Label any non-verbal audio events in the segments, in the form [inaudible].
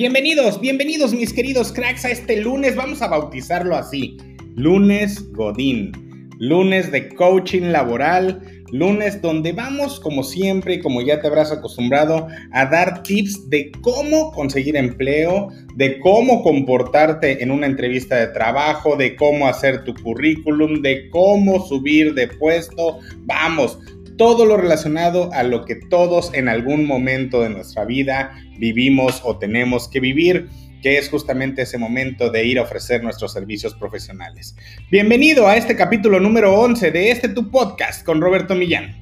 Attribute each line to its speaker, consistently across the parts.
Speaker 1: Bienvenidos, bienvenidos mis queridos cracks a este lunes, vamos a bautizarlo así, lunes Godín, lunes de coaching laboral, lunes donde vamos como siempre y como ya te habrás acostumbrado a dar tips de cómo conseguir empleo, de cómo comportarte en una entrevista de trabajo, de cómo hacer tu currículum, de cómo subir de puesto, vamos todo lo relacionado a lo que todos en algún momento de nuestra vida vivimos o tenemos que vivir que es justamente ese momento de ir a ofrecer nuestros servicios profesionales. Bienvenido a este capítulo número 11 de este tu podcast con Roberto Millán.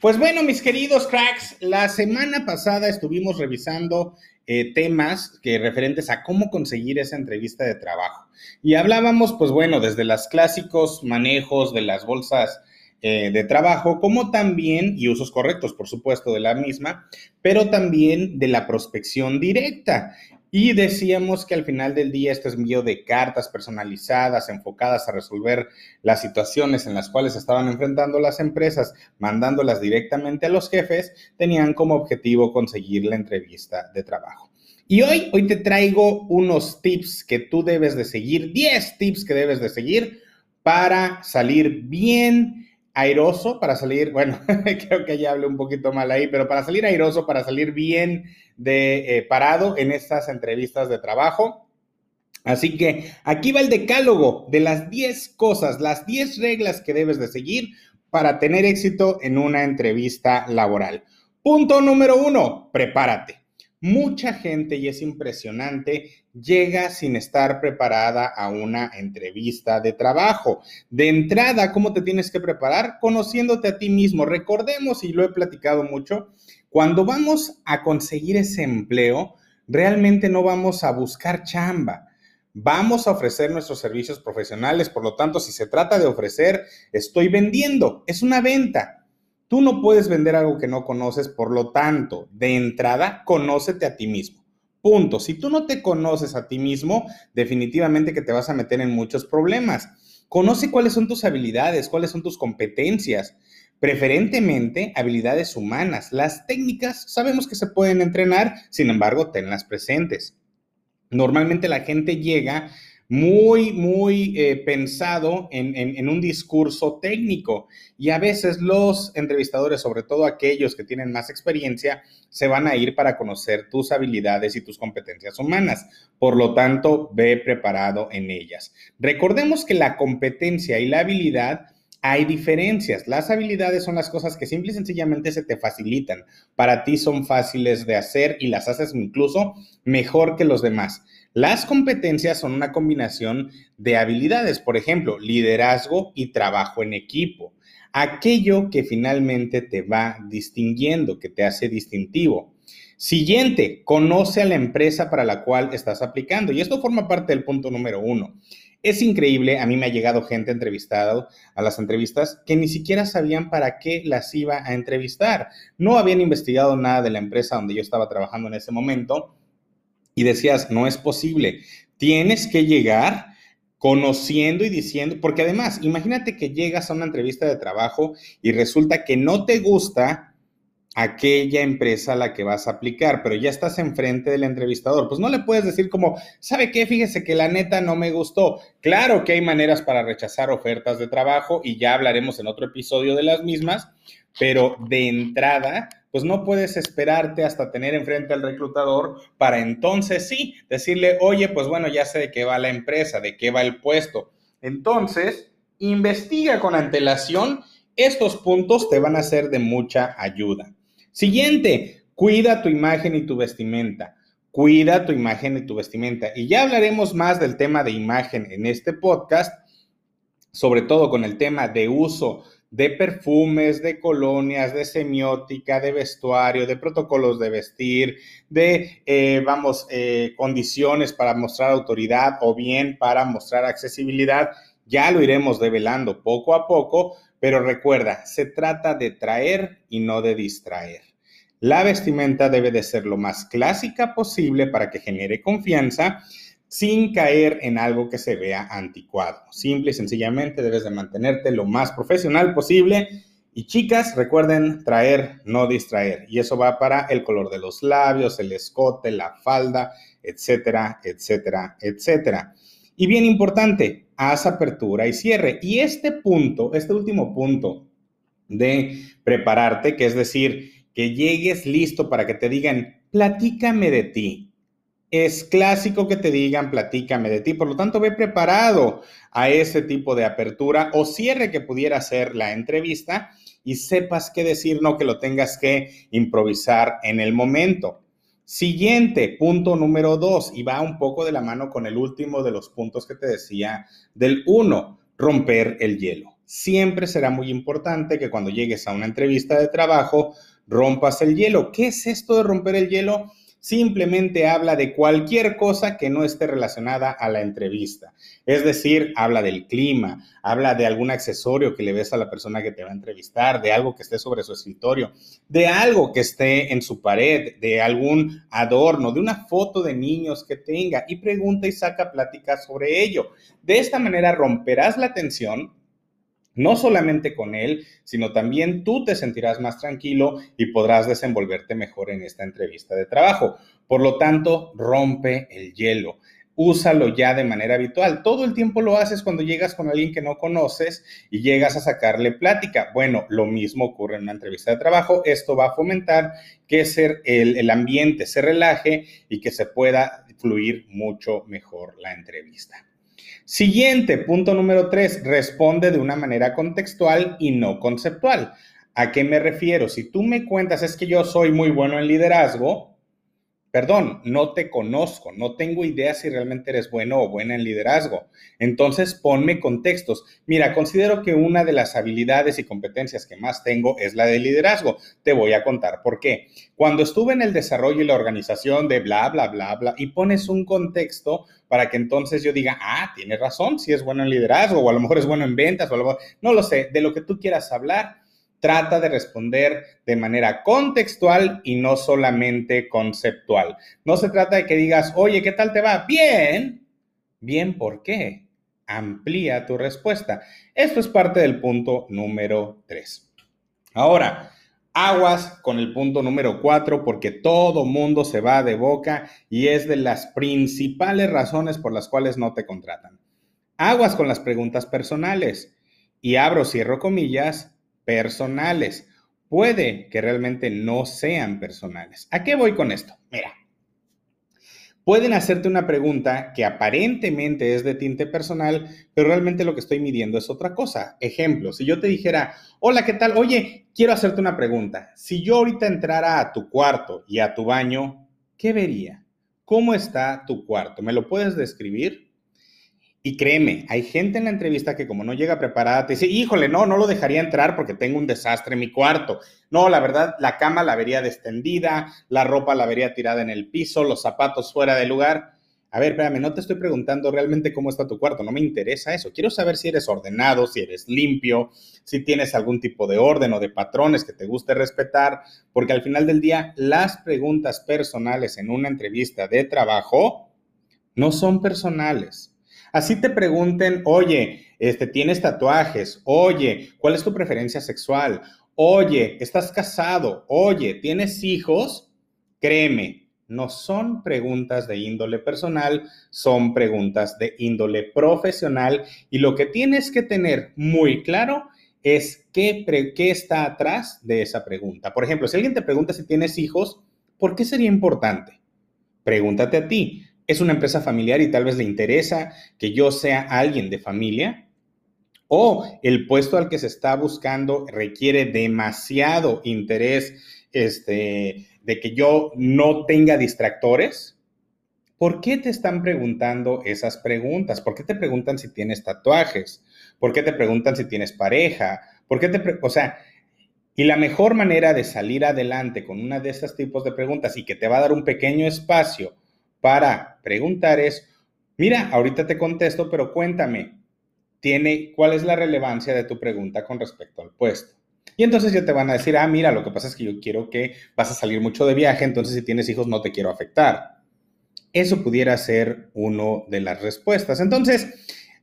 Speaker 1: Pues bueno, mis queridos cracks, la semana pasada estuvimos revisando eh, temas que referentes a cómo conseguir esa entrevista de trabajo. Y hablábamos, pues bueno, desde los clásicos manejos de las bolsas eh, de trabajo, como también, y usos correctos, por supuesto, de la misma, pero también de la prospección directa. Y decíamos que al final del día este envío de cartas personalizadas, enfocadas a resolver las situaciones en las cuales estaban enfrentando las empresas, mandándolas directamente a los jefes, tenían como objetivo conseguir la entrevista de trabajo. Y hoy, hoy te traigo unos tips que tú debes de seguir, 10 tips que debes de seguir para salir bien airoso, para salir, bueno, [laughs] creo que ya hablé un poquito mal ahí, pero para salir airoso, para salir bien de eh, parado en estas entrevistas de trabajo. Así que aquí va el decálogo de las 10 cosas, las 10 reglas que debes de seguir para tener éxito en una entrevista laboral. Punto número uno, prepárate. Mucha gente, y es impresionante, llega sin estar preparada a una entrevista de trabajo. De entrada, ¿cómo te tienes que preparar? Conociéndote a ti mismo. Recordemos, y lo he platicado mucho, cuando vamos a conseguir ese empleo, realmente no vamos a buscar chamba. Vamos a ofrecer nuestros servicios profesionales, por lo tanto, si se trata de ofrecer, estoy vendiendo, es una venta. Tú no puedes vender algo que no conoces, por lo tanto, de entrada, conócete a ti mismo. Punto. Si tú no te conoces a ti mismo, definitivamente que te vas a meter en muchos problemas. Conoce cuáles son tus habilidades, cuáles son tus competencias, preferentemente habilidades humanas. Las técnicas sabemos que se pueden entrenar, sin embargo, tenlas presentes. Normalmente la gente llega muy, muy eh, pensado en, un discurso técnico. Y a veces los entrevistadores, sobre todo aquellos que tienen más experiencia, se van a ir para conocer tus habilidades y tus competencias humanas. Por lo tanto, ve preparado en ellas. Recordemos que la competencia y la habilidad hay diferencias. Las habilidades son las cosas que simple y sencillamente se te facilitan. Para ti son fáciles de hacer y las haces incluso mejor que los demás. Las competencias son una combinación de habilidades, por ejemplo, liderazgo y trabajo en equipo. Aquello que finalmente te va distinguiendo, que te hace distintivo. Siguiente, conoce a la empresa para la cual estás aplicando. Y esto forma parte del punto número uno. Es increíble, a mí me ha llegado gente entrevistada a las entrevistas que ni siquiera sabían para qué las iba a entrevistar. No habían investigado nada de la empresa donde yo estaba trabajando en ese momento y decías, no es posible, tienes que llegar conociendo y diciendo, porque además, imagínate que llegas a una entrevista de trabajo y resulta que no te gusta aquella empresa a la que vas a aplicar, pero ya estás enfrente del entrevistador. Pues no le puedes decir como, ¿sabe qué? Fíjese que la neta no me gustó. Claro que hay maneras para rechazar ofertas de trabajo y ya hablaremos en otro episodio de las mismas, pero de entrada, pues no puedes esperarte hasta tener enfrente al reclutador para entonces sí decirle, oye, pues bueno, ya sé de qué va la empresa, de qué va el puesto. Entonces, investiga con antelación. Estos puntos te van a ser de mucha ayuda. Siguiente, cuida tu imagen y tu vestimenta. Cuida tu imagen y tu vestimenta. Y ya hablaremos más del tema de imagen en este podcast, sobre todo con el tema de uso de perfumes, de colonias, de semiótica, de vestuario, de protocolos de vestir, de, eh, vamos, eh, condiciones para mostrar autoridad o bien para mostrar accesibilidad. Ya lo iremos develando poco a poco, pero recuerda, se trata de traer y no de distraer. La vestimenta debe de ser lo más clásica posible para que genere confianza sin caer en algo que se vea anticuado. Simple y sencillamente debes de mantenerte lo más profesional posible Y chicas, recuerden traer, no distraer. Y eso va para el color de los labios, el escote, la falda, etcétera, etcétera, etcétera. Y bien importante, haz apertura y cierre. Y este punto, este último punto de prepararte, que es decir, que llegues listo para que te digan, platícame de ti. Es clásico que te digan, platícame de ti. Por lo tanto, ve preparado a ese tipo de apertura o cierre que pudiera ser la entrevista y sepas qué decir, no que lo tengas que improvisar en el momento. Siguiente, punto número dos, y va un poco de la mano con el último de los puntos que te decía del uno, romper el hielo. Siempre será muy importante que cuando llegues a una entrevista de trabajo rompas el hielo. ¿Qué es esto de romper el hielo? Simplemente habla de cualquier cosa que no esté relacionada a la entrevista. Es decir, habla del clima, habla de algún accesorio que le ves a la persona que te va a entrevistar, de algo que esté sobre su escritorio, de algo que esté en su pared, de algún adorno, de una foto de niños que tenga y pregunta y saca plática sobre ello. De esta manera romperás la tensión no solamente con él, sino también tú te sentirás más tranquilo y podrás desenvolverte mejor en esta entrevista de trabajo. Por lo tanto, rompe el hielo. Úsalo ya de manera habitual. Todo el tiempo lo haces cuando llegas con alguien que no conoces y llegas a sacarle plática. Bueno, lo mismo ocurre en una entrevista de trabajo. Esto va a fomentar que el, el ambiente se relaje y que se pueda fluir mucho mejor la entrevista. Siguiente, punto número tres, responde de una manera contextual y no conceptual. ¿A qué me refiero? Si tú me cuentas es que yo soy muy bueno en liderazgo, perdón, no te conozco, no tengo idea si realmente eres bueno o buena en liderazgo. Entonces, ponme contextos. Mira, considero que una de las habilidades y competencias que más tengo es la de liderazgo. Te voy a contar por qué. Cuando estuve en el desarrollo y la organización de bla, bla, bla, bla, y pones un contexto para que entonces yo diga, ah, tienes razón, si es bueno en liderazgo, o a lo mejor es bueno en ventas, o a lo mejor, no lo sé, de lo que tú quieras hablar trata de responder de manera contextual y no solamente conceptual. No se trata de que digas, oye, ¿qué tal te va? Bien. Bien, ¿por qué? Amplía tu respuesta. Esto es parte del punto número tres. Ahora, aguas con el punto número cuatro porque todo mundo se va de boca y es de las principales razones por las cuales no te contratan. Aguas con las preguntas personales. Y abro, cierro comillas, personales. Puede que realmente no sean personales. ¿A qué voy con esto? Mira, pueden hacerte una pregunta que aparentemente es de tinte personal, pero realmente lo que estoy midiendo es otra cosa. Ejemplo, si yo te dijera, hola, ¿qué tal? Oye, quiero hacerte una pregunta. Si yo ahorita entrara a tu cuarto y a tu baño, ¿qué vería? ¿Cómo está tu cuarto? ¿Me lo puedes describir? Y créeme, hay gente en la entrevista que como no llega preparada, te dice, híjole, no, no lo dejaría entrar porque tengo un desastre en mi cuarto. No, la verdad, la cama la vería descendida, la ropa la vería tirada en el piso, los zapatos fuera de lugar. A ver, espérame, no te estoy preguntando realmente cómo está tu cuarto, no me interesa eso. Quiero saber si eres ordenado, si eres limpio, si tienes algún tipo de orden o de patrones que te guste respetar, porque al final del día las preguntas personales en una entrevista de trabajo no son personales Así te pregunten, oye, este, ¿tienes tatuajes? Oye, ¿cuál es tu preferencia sexual? Oye, ¿estás casado? Oye, ¿tienes hijos? Créeme, no son preguntas de índole personal, son preguntas de índole profesional y lo que tienes que tener muy claro es qué, qué está atrás de esa pregunta. Por ejemplo, si alguien te pregunta si tienes hijos, ¿por qué sería importante? Pregúntate a ti, es una empresa familiar y tal vez le interesa que yo sea alguien de familia, o el puesto al que se está buscando requiere demasiado interés este, de que yo no tenga distractores. ¿Por qué te están preguntando esas preguntas? ¿Por qué te preguntan si tienes tatuajes? ¿Por qué te preguntan si tienes pareja? ¿Por qué te, o sea, y la mejor manera de salir adelante con una de estos tipos de preguntas y que te va a dar un pequeño espacio para preguntar es, mira, ahorita te contesto, pero cuéntame, tiene, ¿cuál es la relevancia de tu pregunta con respecto al puesto? Y entonces ya te van a decir, ah, mira, lo que pasa es que yo quiero que vas a salir mucho de viaje, entonces si tienes hijos no te quiero afectar. Eso pudiera ser una de las respuestas. Entonces,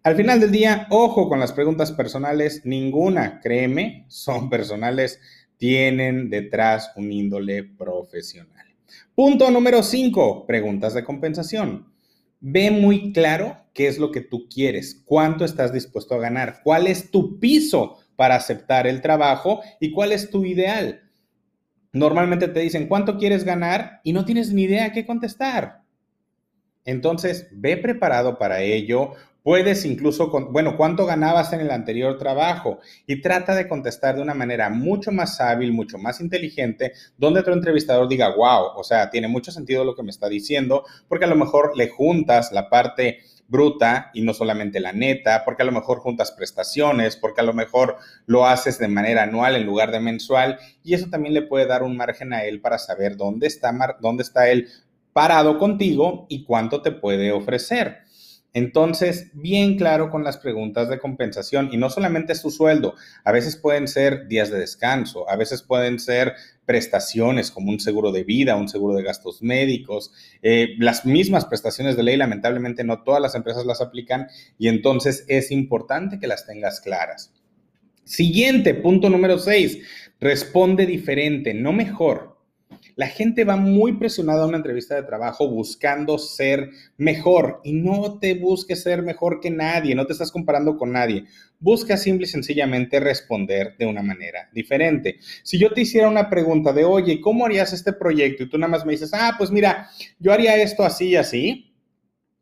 Speaker 1: Al final del día, ojo con las preguntas personales, ninguna, créeme, son personales, tienen detrás un índole profesional. Punto número 5, preguntas de compensación. Ve muy claro qué es lo que tú quieres, cuánto estás dispuesto a ganar, cuál es tu piso para aceptar el trabajo y cuál es tu ideal. Normalmente te dicen cuánto quieres ganar y no tienes ni idea qué contestar. Entonces, ve preparado para ello. Puedes incluso, bueno, ¿cuánto ganabas en el anterior trabajo? Y trata de contestar de una manera mucho más hábil, mucho más inteligente, donde tu entrevistador diga, wow, o sea, tiene mucho sentido lo que me está diciendo, porque a lo mejor le juntas la parte bruta y no solamente la neta, porque a lo mejor juntas prestaciones, porque a lo mejor lo haces de manera anual en lugar de mensual, y eso también le puede dar un margen a él para saber dónde está, dónde está él parado contigo y cuánto te puede ofrecer. Entonces, bien claro con las preguntas de compensación y no solamente es tu sueldo, a veces pueden ser días de descanso, a veces pueden ser prestaciones como un seguro de vida, un seguro de gastos médicos, eh, las mismas prestaciones de ley, lamentablemente no todas las empresas las aplican y entonces es importante que las tengas claras. Siguiente, punto número 6, responde diferente, no mejor. La gente va muy presionada a una entrevista de trabajo buscando ser mejor y no te busques ser mejor que nadie, no te estás comparando con nadie. Busca simple y sencillamente responder de una manera diferente. Si yo te hiciera una pregunta de, oye, ¿cómo harías este proyecto? Y tú nada más me dices, ah, pues mira, yo haría esto así y así.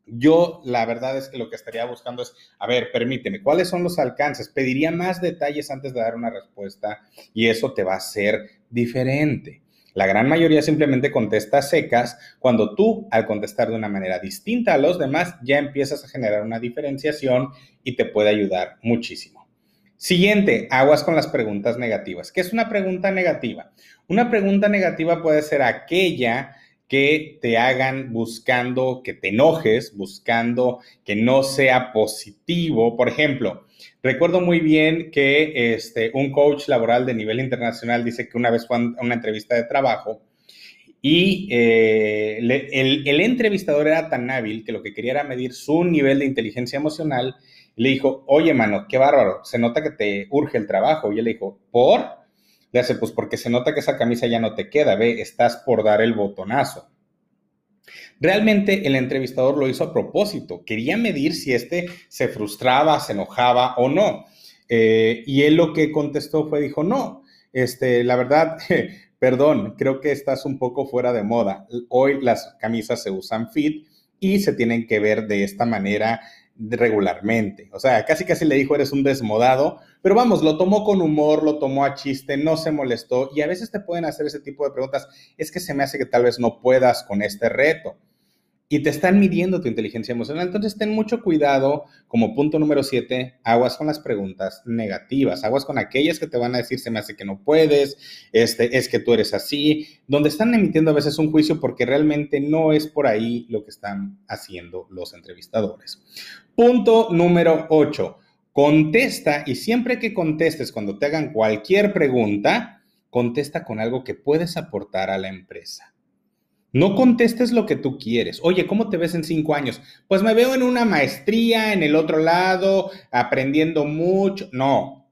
Speaker 1: Yo la verdad es que lo que estaría buscando es, a ver, permíteme, ¿cuáles son los alcances? Pediría más detalles antes de dar una respuesta y eso te va a ser diferente. La gran mayoría simplemente contesta secas cuando tú, al contestar de una manera distinta a los demás, ya empiezas a generar una diferenciación y te puede ayudar muchísimo. Siguiente, aguas con las preguntas negativas. ¿Qué es una pregunta negativa? Una pregunta negativa puede ser aquella que te hagan buscando que te enojes, buscando que no sea positivo. Por ejemplo, Recuerdo muy bien que este, un coach laboral de nivel internacional dice que una vez fue a una entrevista de trabajo y eh, el, el, entrevistador era tan hábil que lo que quería era medir su nivel de inteligencia emocional. le dijo, oye, mano, qué bárbaro, se nota que te urge el trabajo. Y él le dijo, ¿por? Le hace, pues porque se nota que esa camisa ya no te queda, ve, estás por dar el botonazo. Realmente el entrevistador lo hizo a propósito, quería medir si este se frustraba, se enojaba o no. Eh, y él lo que contestó fue, dijo, no, este, la verdad, [laughs] perdón, creo que estás un poco fuera de moda. Hoy las camisas se usan fit y se tienen que ver de esta manera regularmente. O sea, casi casi le dijo, eres un desmodado, pero vamos, lo tomó con humor, lo tomó a chiste, no se molestó y a veces te pueden hacer ese tipo de preguntas, es que se me hace que tal vez no puedas con este reto y te están midiendo tu inteligencia emocional. Entonces, ten mucho cuidado, como punto número siete, aguas con las preguntas negativas, aguas con aquellas que te van a decir, se me hace que no puedes, este, es que tú eres así, donde están emitiendo a veces un juicio porque realmente no es por ahí lo que están haciendo los entrevistadores. Punto número ocho, contesta y siempre que contestes cuando te hagan cualquier pregunta, contesta con algo que puedes aportar a la empresa. No contestes lo que tú quieres. Oye, ¿cómo te ves en cinco años? Pues me veo en una maestría, en el otro lado, aprendiendo mucho. No,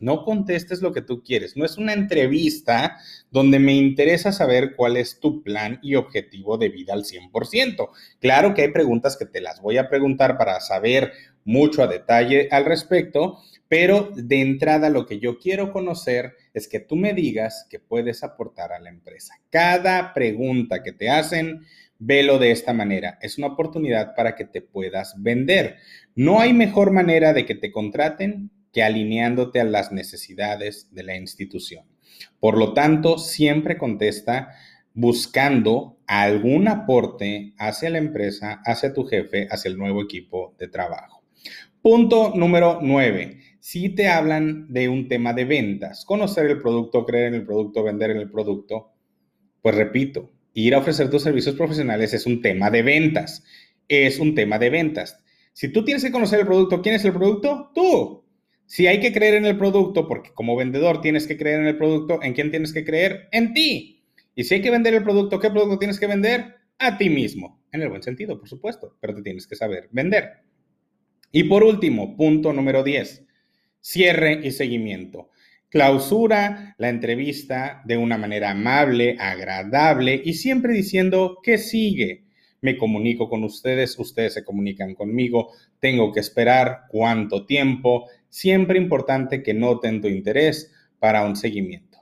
Speaker 1: no contestes lo que tú quieres. No es una entrevista donde me interesa saber cuál es tu plan y objetivo de vida al 100%. Claro que hay preguntas que te las voy a preguntar para saber mucho a detalle al respecto, pero de entrada lo que yo quiero conocer es que tú me digas que puedes aportar a la empresa. Cada pregunta que te hacen, velo de esta manera. Es una oportunidad para que te puedas vender. No hay mejor manera de que te contraten que alineándote a las necesidades de la institución. Por lo tanto, siempre contesta buscando algún aporte hacia la empresa, hacia tu jefe, hacia el nuevo equipo de trabajo. Punto número 9 si te hablan de un tema de ventas, conocer el producto, creer en el producto, vender en el producto, pues repito, ir a ofrecer tus servicios profesionales es un tema de ventas, es un tema de ventas. Si tú tienes que conocer el producto, ¿quién es el producto? Tú. Si hay que creer en el producto, porque como vendedor tienes que creer en el producto, ¿en quién tienes que creer? En ti. Y si hay que vender el producto, ¿qué producto tienes que vender? A ti mismo. En el buen sentido, por supuesto, pero te tienes que saber vender. Y por último, punto número 10, cierre y seguimiento. Clausura la entrevista de una manera amable, agradable y siempre diciendo que sigue. Me comunico con ustedes, ustedes se comunican conmigo, tengo que esperar cuánto tiempo. Siempre importante que noten tu interés para un seguimiento.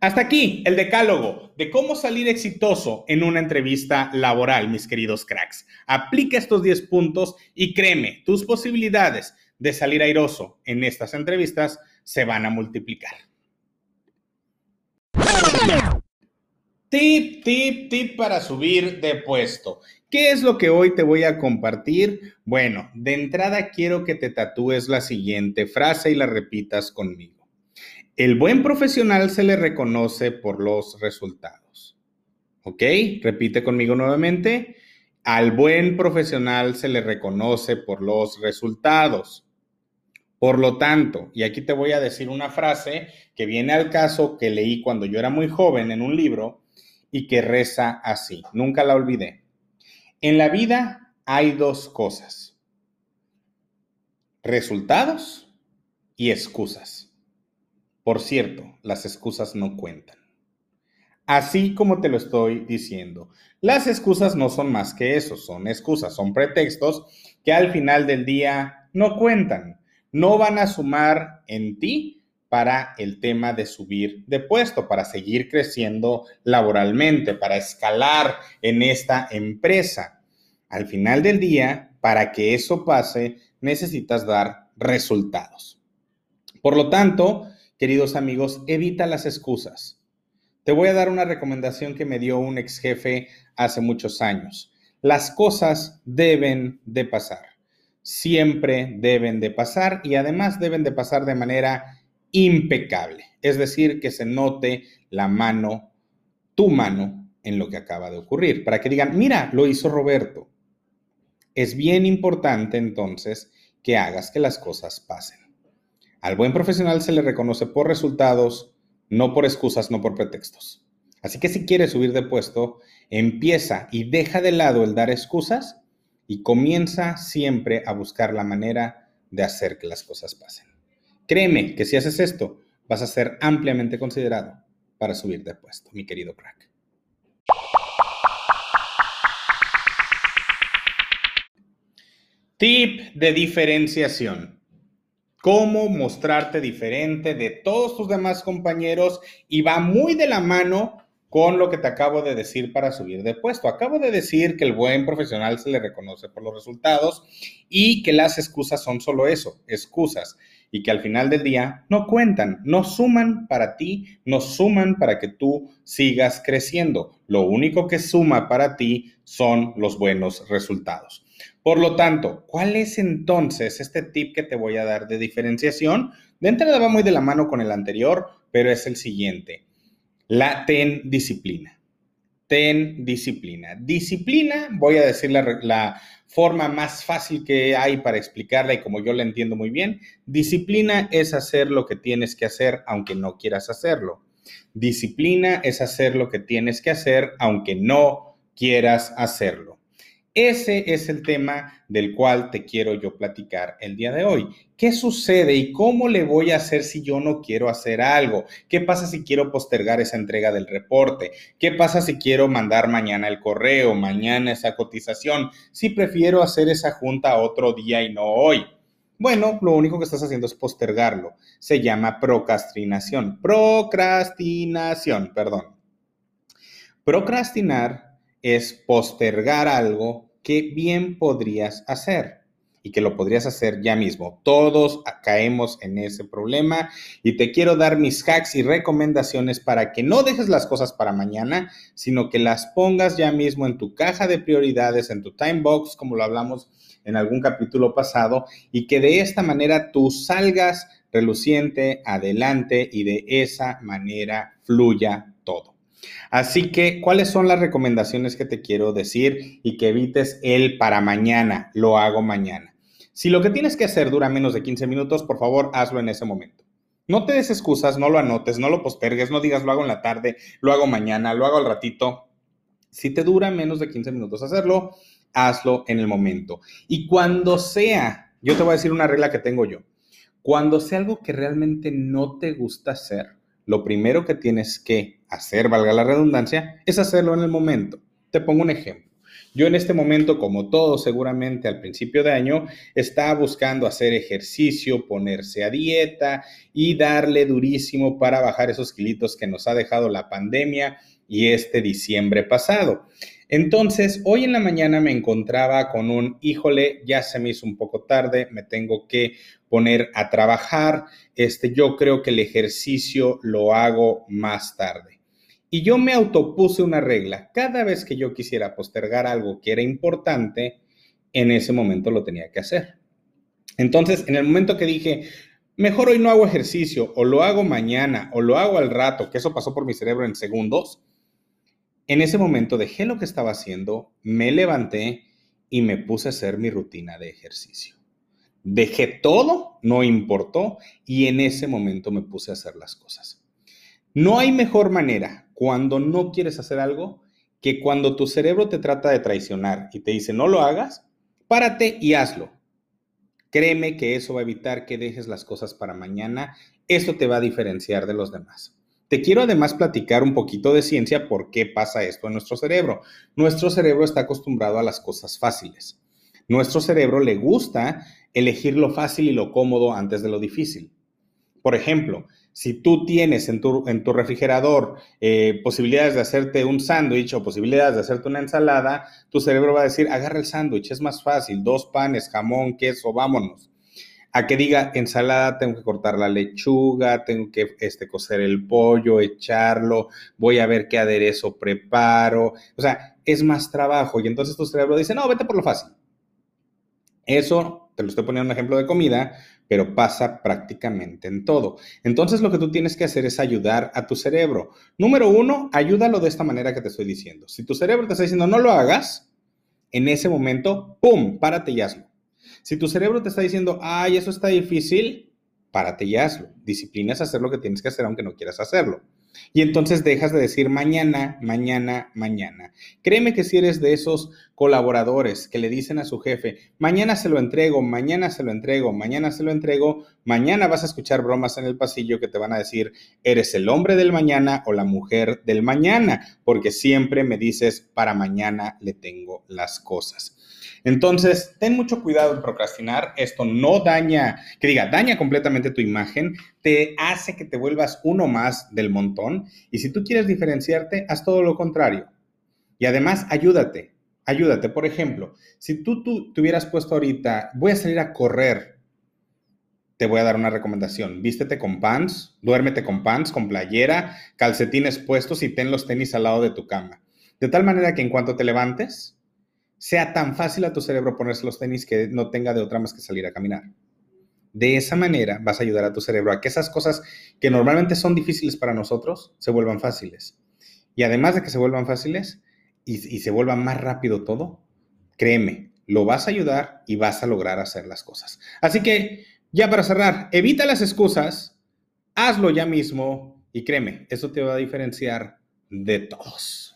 Speaker 1: Hasta aquí el decálogo de cómo salir exitoso en una entrevista laboral, mis queridos cracks. Aplica estos 10 puntos y créeme, tus posibilidades de salir airoso en estas entrevistas se van a multiplicar. Tip, tip, tip para subir de puesto. ¿Qué es lo que hoy te voy a compartir? Bueno, de entrada quiero que te tatúes la siguiente frase y la repitas conmigo. El buen profesional se le reconoce por los resultados. ¿Ok? Repite conmigo nuevamente. Al buen profesional se le reconoce por los resultados. Por lo tanto, y aquí te voy a decir una frase que viene al caso que leí cuando yo era muy joven en un libro y que reza así, nunca la olvidé. En la vida hay dos cosas, resultados y excusas. Por cierto, las excusas no cuentan. Así como te lo estoy diciendo, las excusas no son más que eso, son excusas, son pretextos que al final del día no cuentan no van a sumar en ti para el tema de subir de puesto, para seguir creciendo laboralmente, para escalar en esta empresa. Al final del día, para que eso pase, necesitas dar resultados. Por lo tanto, queridos amigos, evita las excusas. Te voy a dar una recomendación que me dio un ex jefe hace muchos años. Las cosas deben de pasar siempre deben de pasar y además deben de pasar de manera impecable, es decir, que se note la mano, tu mano, en lo que acaba de ocurrir, para que digan, mira, lo hizo Roberto. Es bien importante entonces que hagas que las cosas pasen. Al buen profesional se le reconoce por resultados, no por excusas, no por pretextos. Así que si quieres subir de puesto, empieza y deja de lado el dar excusas y comienza siempre a buscar la manera de hacer que las cosas pasen. Créeme que si haces esto, vas a ser ampliamente considerado para subir de puesto, mi querido crack. Tip de diferenciación. Cómo mostrarte diferente de todos tus demás compañeros y va muy de la mano con lo que te acabo de decir para subir de puesto. Acabo de decir que el buen profesional se le reconoce por los resultados y que las excusas son solo eso, excusas, y que al final del día no cuentan, no suman para ti, no suman para que tú sigas creciendo. Lo único que suma para ti son los buenos resultados. Por lo tanto, ¿cuál es entonces este tip que te voy a dar de diferenciación? De entrada va muy de la mano con el anterior, pero es el siguiente la ten disciplina. Ten disciplina. Disciplina, voy a decir la, la, forma más fácil que hay para explicarla y como yo la entiendo muy bien, disciplina es hacer lo que tienes que hacer aunque no quieras hacerlo. Disciplina es hacer lo que tienes que hacer aunque no quieras hacerlo. Ese es el tema del cual te quiero yo platicar el día de hoy. ¿Qué sucede y cómo le voy a hacer si yo no quiero hacer algo? ¿Qué pasa si quiero postergar esa entrega del reporte? ¿Qué pasa si quiero mandar mañana el correo, mañana esa cotización? Si prefiero hacer esa junta otro día y no hoy. Bueno, lo único que estás haciendo es postergarlo. Se llama procrastinación. Procrastinación, perdón. Procrastinar es postergar algo que bien podrías hacer y que lo podrías hacer ya mismo. Todos caemos en ese problema y te quiero dar mis hacks y recomendaciones para que no dejes las cosas para mañana, sino que las pongas ya mismo en tu caja de prioridades, en tu time box, como lo hablamos en algún capítulo pasado, y que de esta manera tú salgas reluciente, adelante y de esa manera fluya todo. Así que, ¿cuáles son las recomendaciones que te quiero decir y que evites el para mañana, lo hago mañana? Si lo que tienes que hacer dura menos de 15 minutos, por favor, hazlo en ese momento. No te des excusas, no lo anotes, no lo postergues, no digas lo hago en la tarde, lo hago mañana, lo hago al ratito. Si te dura menos de 15 minutos hacerlo, hazlo en el momento. Y cuando sea yo te voy a decir una regla que tengo yo. Cuando sea algo que realmente no te gusta hacer, lo primero que tienes que hacer, valga la redundancia, es hacerlo en el momento. Te pongo un ejemplo. Yo en este momento, como todo seguramente al principio de año, estaba buscando hacer ejercicio, ponerse a dieta y darle durísimo para bajar esos kilitos que nos ha dejado la pandemia y este diciembre pasado. Entonces, hoy en la mañana me encontraba con un, híjole, ya se me hizo un poco tarde, me tengo que poner a trabajar, este, yo creo que el ejercicio lo hago más tarde. Y yo me autopuse una regla. Cada vez que yo quisiera postergar algo que era importante, en ese momento lo tenía que hacer. Entonces, en el momento que dije, mejor hoy no hago ejercicio, o lo hago mañana, o lo hago al rato, que eso pasó por mi cerebro en segundos, en ese momento dejé lo que estaba haciendo, me levanté y me puse a hacer mi rutina de ejercicio. Dejé todo, no importó, y en ese momento me puse a hacer las cosas. No hay mejor manera cuando no quieres hacer algo que cuando tu cerebro te trata de traicionar y te dice no lo hagas, párate y hazlo. Créeme que eso va a evitar que dejes las cosas para mañana. Eso te va a diferenciar de los demás. Te quiero además platicar un poquito de ciencia por qué pasa esto en nuestro cerebro. Nuestro cerebro está acostumbrado a las cosas fáciles. Nuestro cerebro le gusta elegir lo fácil y lo cómodo antes de lo difícil. Por ejemplo, si tú tienes en tu, refrigerador eh, posibilidades de hacerte un sándwich o posibilidades de hacerte una ensalada, tu cerebro va a decir, agarra el sándwich, es más fácil, dos panes, jamón, queso, vámonos. A que diga ensalada, tengo que cortar la lechuga, tengo que este, cocer el pollo, echarlo, voy a ver qué aderezo preparo. O sea, es más trabajo y entonces tu cerebro dice, no, vete por lo fácil. Eso, te lo estoy poniendo un ejemplo de comida, pero pasa prácticamente en todo. Entonces lo que tú tienes que hacer es ayudar a tu cerebro. Número uno, ayúdalo de esta manera que te estoy diciendo. Si tu cerebro te está diciendo no lo hagas, en ese momento, ¡pum!, párate y hazlo. Si tu cerebro te está diciendo, ay, eso está difícil, párate y hazlo. Disciplina es hacer lo que tienes que hacer aunque no quieras hacerlo. Y entonces dejas de decir mañana, mañana, mañana. Créeme que si eres de esos colaboradores que le dicen a su jefe, mañana se lo entrego, mañana se lo entrego, mañana se lo entrego, mañana vas a escuchar bromas en el pasillo que te van a decir, eres el hombre del mañana o la mujer del mañana, porque siempre me dices, para mañana le tengo las cosas. Entonces, ten mucho cuidado en procrastinar. Esto no daña, que diga, daña completamente tu imagen, te hace que te vuelvas uno más del montón. Y si tú quieres diferenciarte, haz todo lo contrario. Y además, ayúdate, ayúdate. Por ejemplo, si tú, tú te hubieras puesto ahorita, voy a salir a correr, te voy a dar una recomendación. Vístete con pants, duérmete con pants, con playera, calcetines puestos y ten los tenis al lado de tu cama. De tal manera que en cuanto te levantes, sea tan fácil a tu cerebro ponerse los tenis que no tenga de otra más que salir a caminar. De esa manera vas a ayudar a tu cerebro a que esas cosas que normalmente son difíciles para nosotros se vuelvan fáciles. Y además de que se vuelvan fáciles y, se vuelva más rápido todo, créeme, lo vas a ayudar y vas a lograr hacer las cosas. Así que, ya para cerrar, evita las excusas, hazlo ya mismo y créeme, eso te va a diferenciar de todos.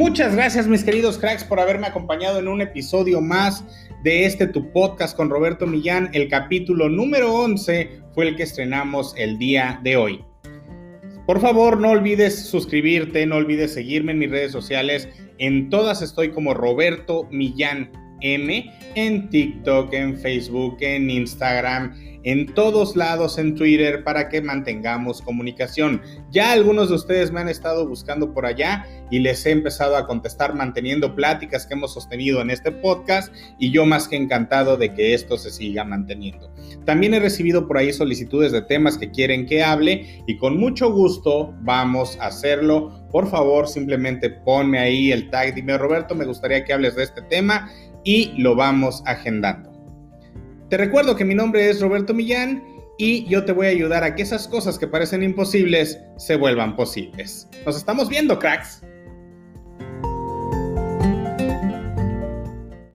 Speaker 1: Muchas gracias mis queridos cracks por haberme acompañado en un episodio más de este tu podcast con Roberto Millán. El capítulo número 11 fue el que estrenamos el día de hoy. Por favor, no olvides suscribirte, no olvides seguirme en mis redes sociales. En todas estoy como Roberto Millán M, en TikTok, en Facebook, en Instagram en todos lados en Twitter para que mantengamos comunicación. Ya algunos de ustedes me han estado buscando por allá y les he empezado a contestar manteniendo pláticas que hemos sostenido en este podcast y yo más que encantado de que esto se siga manteniendo. También he recibido por ahí solicitudes de temas que quieren que hable y con mucho gusto vamos a hacerlo. Por favor, simplemente ponme ahí el tag, dime Roberto, me gustaría que hables de este tema y lo vamos agendando. Te recuerdo que mi nombre es Roberto Millán y yo te voy a ayudar a que esas cosas que parecen imposibles se vuelvan posibles. Nos estamos viendo, cracks.